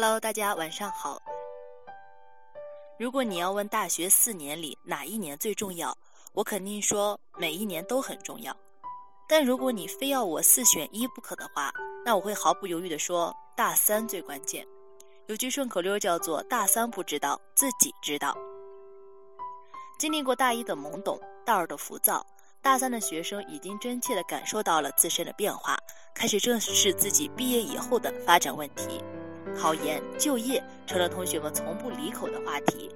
Hello，大家晚上好。如果你要问大学四年里哪一年最重要，我肯定说每一年都很重要。但如果你非要我四选一不可的话，那我会毫不犹豫地说大三最关键。有句顺口溜叫做“大三不知道，自己知道”。经历过大一的懵懂，大二的浮躁，大三的学生已经真切地感受到了自身的变化，开始正视自己毕业以后的发展问题。考研、就业成了同学们从不离口的话题。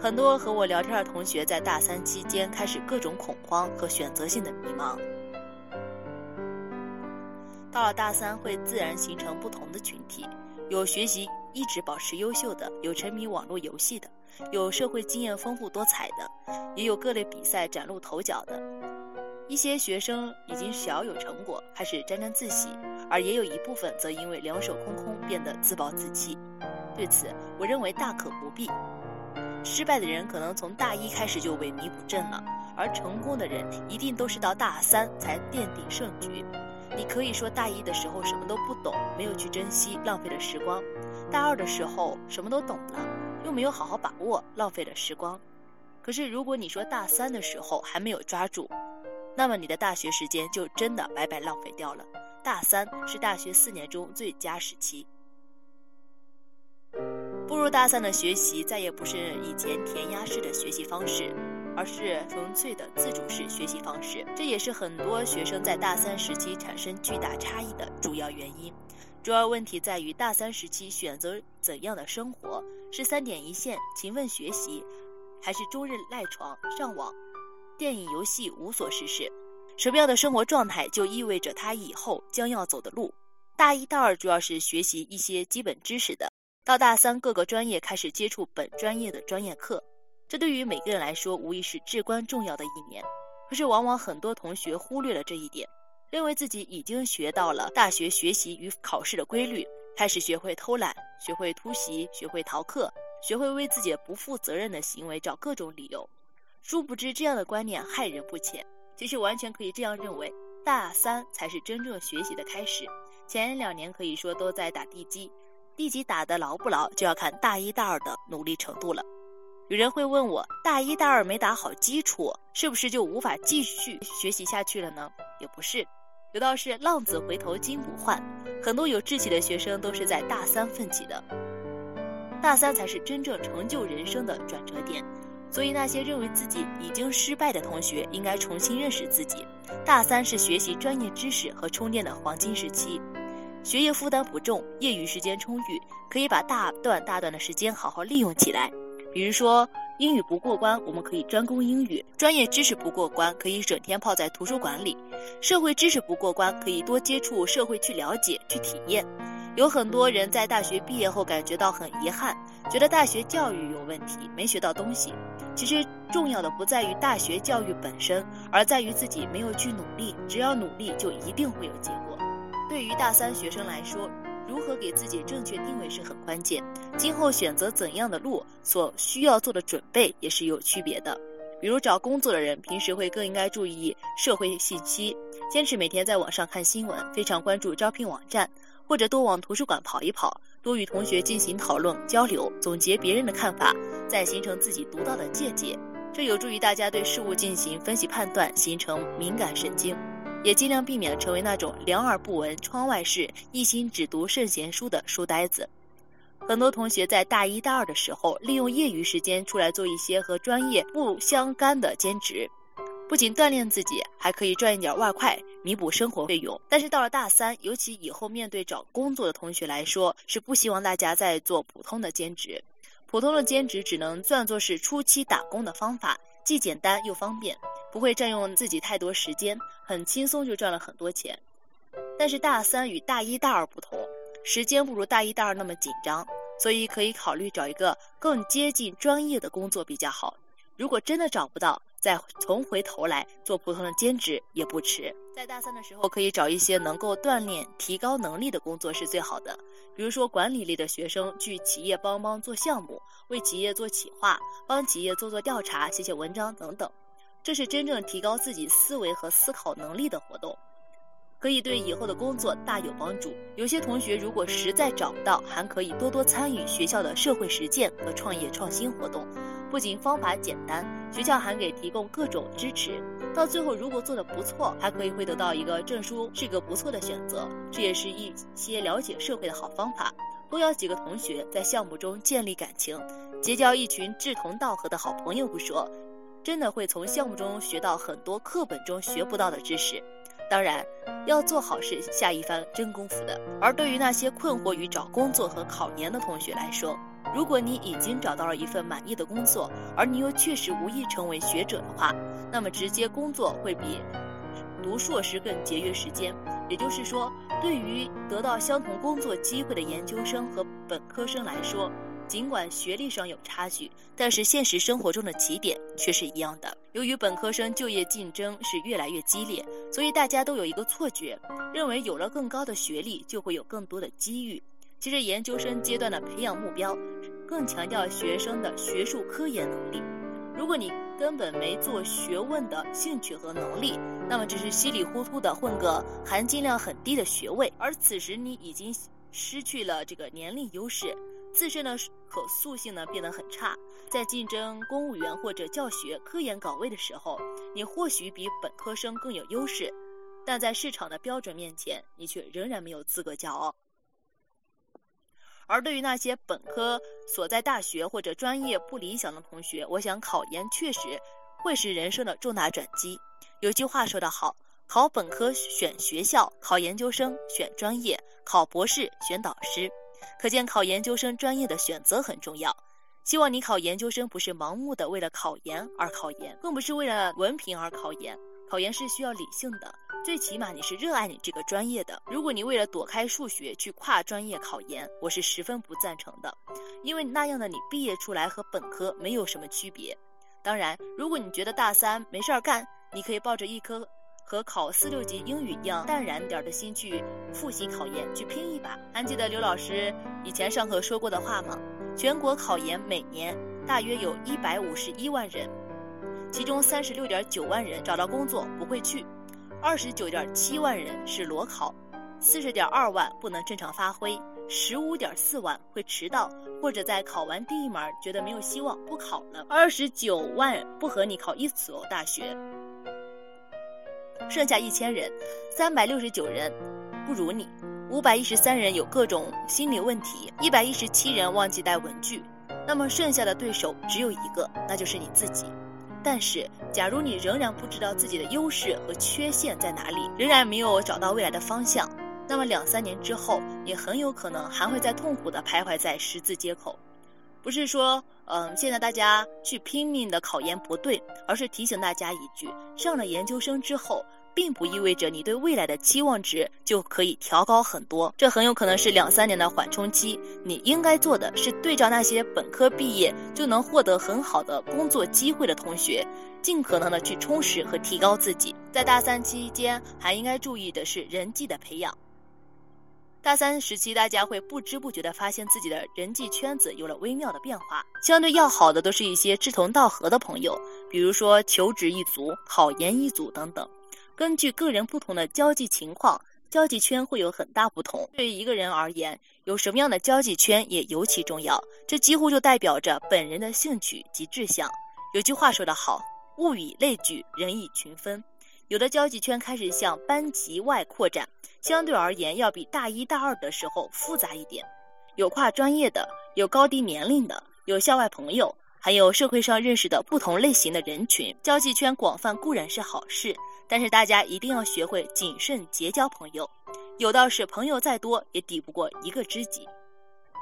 很多和我聊天的同学在大三期间开始各种恐慌和选择性的迷茫。到了大三，会自然形成不同的群体，有学习一直保持优秀的，有沉迷网络游戏的，有社会经验丰富多彩的，也有各类比赛崭露头角的。一些学生已经小有成果，开始沾沾自喜，而也有一部分则因为两手空空变得自暴自弃。对此，我认为大可不必。失败的人可能从大一开始就萎靡不振了，而成功的人一定都是到大三才奠定胜局。你可以说大一的时候什么都不懂，没有去珍惜，浪费了时光；大二的时候什么都懂了，又没有好好把握，浪费了时光。可是如果你说大三的时候还没有抓住，那么你的大学时间就真的白白浪费掉了。大三是大学四年中最佳时期。步入大三的学习再也不是以前填鸭式的学习方式。而是纯粹的自主式学习方式，这也是很多学生在大三时期产生巨大差异的主要原因。主要问题在于大三时期选择怎样的生活：是三点一线、勤奋学习，还是终日赖床、上网、电影、游戏无所事事？什么样的生活状态就意味着他以后将要走的路。大一、大二主要是学习一些基本知识的，到大三各个专业开始接触本专业的专业课。这对于每个人来说，无疑是至关重要的一年。可是，往往很多同学忽略了这一点，认为自己已经学到了大学学习与考试的规律，开始学会偷懒，学会突袭，学会逃课，学会为自己不负责任的行为找各种理由。殊不知，这样的观念害人不浅。其实，完全可以这样认为：大三才是真正学习的开始，前两年可以说都在打地基，地基打得牢不牢，就要看大一、大二的努力程度了。有人会问我，大一、大二没打好基础，是不是就无法继续学习下去了呢？也不是，有道是浪子回头金不换，很多有志气的学生都是在大三奋起的。大三才是真正成就人生的转折点，所以那些认为自己已经失败的同学，应该重新认识自己。大三是学习专业知识和充电的黄金时期，学业负担不重，业余时间充裕，可以把大段大段的时间好好利用起来。比如说英语不过关，我们可以专攻英语；专业知识不过关，可以整天泡在图书馆里；社会知识不过关，可以多接触社会去了解、去体验。有很多人在大学毕业后感觉到很遗憾，觉得大学教育有问题，没学到东西。其实重要的不在于大学教育本身，而在于自己没有去努力。只要努力，就一定会有结果。对于大三学生来说，如何给自己正确定位是很关键，今后选择怎样的路所需要做的准备也是有区别的。比如找工作的人，平时会更应该注意社会信息，坚持每天在网上看新闻，非常关注招聘网站，或者多往图书馆跑一跑，多与同学进行讨论交流，总结别人的看法，再形成自己独到的见解，这有助于大家对事物进行分析判断，形成敏感神经。也尽量避免成为那种两耳不闻窗外事、一心只读圣贤书的书呆子。很多同学在大一、大二的时候，利用业余时间出来做一些和专业不相干的兼职，不仅锻炼自己，还可以赚一点外快，弥补生活费用。但是到了大三，尤其以后面对找工作的同学来说，是不希望大家再做普通的兼职。普通的兼职只能算作是初期打工的方法，既简单又方便。不会占用自己太多时间，很轻松就赚了很多钱。但是大三与大一、大二不同，时间不如大一、大二那么紧张，所以可以考虑找一个更接近专业的工作比较好。如果真的找不到，再重回头来做普通的兼职也不迟。在大三的时候，可以找一些能够锻炼、提高能力的工作是最好的。比如说管理类的学生去企业帮忙做项目，为企业做企划，帮企业做做调查、写写文章等等。这是真正提高自己思维和思考能力的活动。可以对以后的工作大有帮助。有些同学如果实在找不到，还可以多多参与学校的社会实践和创业创新活动。不仅方法简单，学校还给提供各种支持。到最后，如果做的不错，还可以会得到一个证书，是个不错的选择。这也是一些了解社会的好方法。多邀几个同学在项目中建立感情，结交一群志同道合的好朋友不说，真的会从项目中学到很多课本中学不到的知识。当然，要做好是下一番真功夫的。而对于那些困惑于找工作和考研的同学来说，如果你已经找到了一份满意的工作，而你又确实无意成为学者的话，那么直接工作会比读硕士更节约时间。也就是说，对于得到相同工作机会的研究生和本科生来说，尽管学历上有差距，但是现实生活中的起点却是一样的。由于本科生就业竞争是越来越激烈，所以大家都有一个错觉，认为有了更高的学历就会有更多的机遇。其实研究生阶段的培养目标，更强调学生的学术科研能力。如果你根本没做学问的兴趣和能力，那么只是稀里糊涂的混个含金量很低的学位。而此时你已经失去了这个年龄优势，自身的可塑性呢变得很差。在竞争公务员或者教学科研岗位的时候，你或许比本科生更有优势，但在市场的标准面前，你却仍然没有资格骄傲。而对于那些本科所在大学或者专业不理想的同学，我想考研确实会是人生的重大转机。有句话说得好：考本科选学校，考研究生选专业，考博士选导师。可见考研究生专业的选择很重要。希望你考研究生不是盲目的为了考研而考研，更不是为了文凭而考研。考研是需要理性的。最起码你是热爱你这个专业的。如果你为了躲开数学去跨专业考研，我是十分不赞成的，因为那样的你毕业出来和本科没有什么区别。当然，如果你觉得大三没事儿干，你可以抱着一颗和考四六级英语一样淡然点的心去复习考研，去拼一把。还记得刘老师以前上课说过的话吗？全国考研每年大约有一百五十一万人，其中三十六点九万人找到工作不会去。二十九点七万人是裸考，四十点二万不能正常发挥，十五点四万会迟到或者在考完第一门觉得没有希望不考了，二十九万不和你考一所大学，剩下一千人，三百六十九人不如你，五百一十三人有各种心理问题，一百一十七人忘记带文具，那么剩下的对手只有一个，那就是你自己。但是，假如你仍然不知道自己的优势和缺陷在哪里，仍然没有找到未来的方向，那么两三年之后，你很有可能还会在痛苦的徘徊在十字街口。不是说，嗯，现在大家去拼命的考研不对，而是提醒大家一句：上了研究生之后。并不意味着你对未来的期望值就可以调高很多，这很有可能是两三年的缓冲期。你应该做的是对照那些本科毕业就能获得很好的工作机会的同学，尽可能的去充实和提高自己。在大三期间，还应该注意的是人际的培养。大三时期，大家会不知不觉地发现自己的人际圈子有了微妙的变化，相对要好的都是一些志同道合的朋友，比如说求职一族、考研一族等等。根据个人不同的交际情况，交际圈会有很大不同。对于一个人而言，有什么样的交际圈也尤其重要。这几乎就代表着本人的兴趣及志向。有句话说得好：“物以类聚，人以群分。”有的交际圈开始向班级外扩展，相对而言要比大一大二的时候复杂一点。有跨专业的，有高低年龄的，有校外朋友，还有社会上认识的不同类型的人群。交际圈广泛固然是好事。但是大家一定要学会谨慎结交朋友，有道是朋友再多也抵不过一个知己。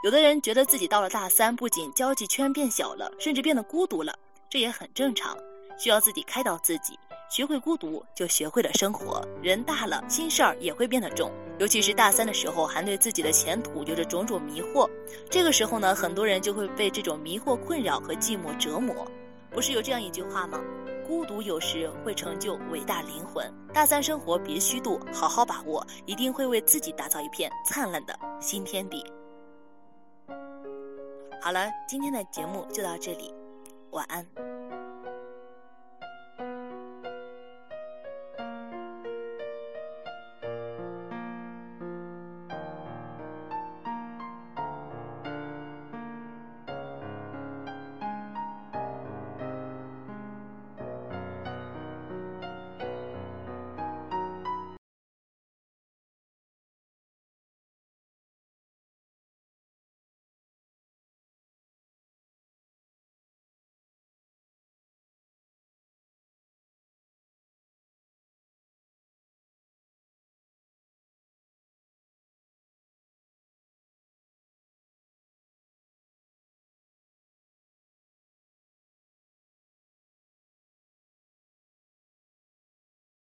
有的人觉得自己到了大三，不仅交际圈变小了，甚至变得孤独了，这也很正常，需要自己开导自己，学会孤独，就学会了生活。人大了，心事儿也会变得重，尤其是大三的时候，还对自己的前途有着种种迷惑。这个时候呢，很多人就会被这种迷惑困扰和寂寞折磨。不是有这样一句话吗？孤独有时会成就伟大灵魂。大三生活别虚度，好好把握，一定会为自己打造一片灿烂的新天地。好了，今天的节目就到这里，晚安。